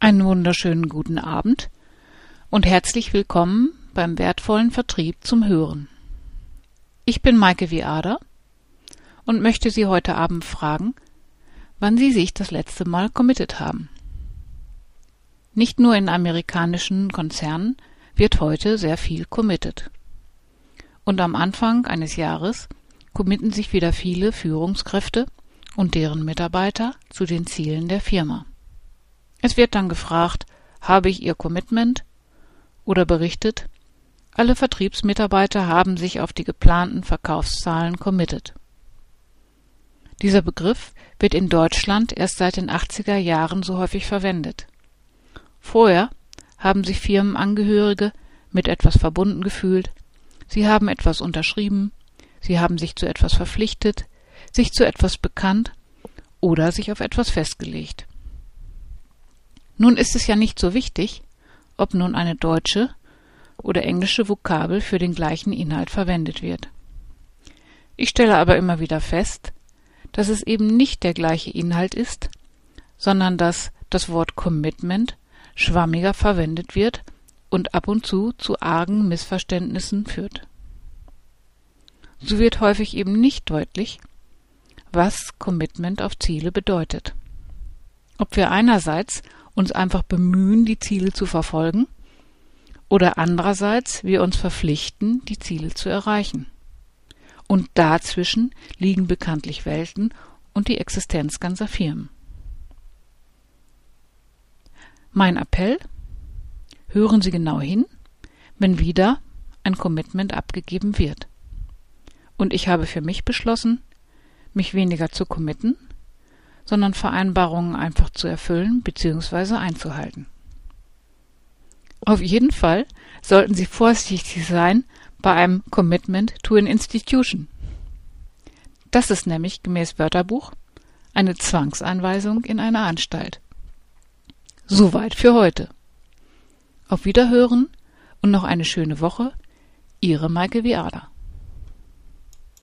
Einen wunderschönen guten Abend und herzlich willkommen beim wertvollen Vertrieb zum Hören. Ich bin Maike Viada und möchte Sie heute Abend fragen, wann Sie sich das letzte Mal committed haben. Nicht nur in amerikanischen Konzernen wird heute sehr viel committed. Und am Anfang eines Jahres committen sich wieder viele Führungskräfte und deren Mitarbeiter zu den Zielen der Firma. Es wird dann gefragt, habe ich Ihr Commitment? Oder berichtet, alle Vertriebsmitarbeiter haben sich auf die geplanten Verkaufszahlen committed. Dieser Begriff wird in Deutschland erst seit den 80er Jahren so häufig verwendet. Vorher haben sich Firmenangehörige mit etwas verbunden gefühlt, sie haben etwas unterschrieben, sie haben sich zu etwas verpflichtet, sich zu etwas bekannt oder sich auf etwas festgelegt. Nun ist es ja nicht so wichtig, ob nun eine deutsche oder englische Vokabel für den gleichen Inhalt verwendet wird. Ich stelle aber immer wieder fest, dass es eben nicht der gleiche Inhalt ist, sondern dass das Wort Commitment schwammiger verwendet wird und ab und zu zu argen Missverständnissen führt. So wird häufig eben nicht deutlich, was Commitment auf Ziele bedeutet. Ob wir einerseits uns einfach bemühen, die Ziele zu verfolgen, oder andererseits wir uns verpflichten, die Ziele zu erreichen. Und dazwischen liegen bekanntlich Welten und die Existenz ganzer Firmen. Mein Appell Hören Sie genau hin, wenn wieder ein Commitment abgegeben wird. Und ich habe für mich beschlossen, mich weniger zu committen sondern Vereinbarungen einfach zu erfüllen bzw. einzuhalten. Auf jeden Fall sollten Sie vorsichtig sein bei einem Commitment to an Institution. Das ist nämlich gemäß Wörterbuch eine Zwangseinweisung in eine Anstalt. Soweit für heute. Auf Wiederhören und noch eine schöne Woche. Ihre Maike Viada.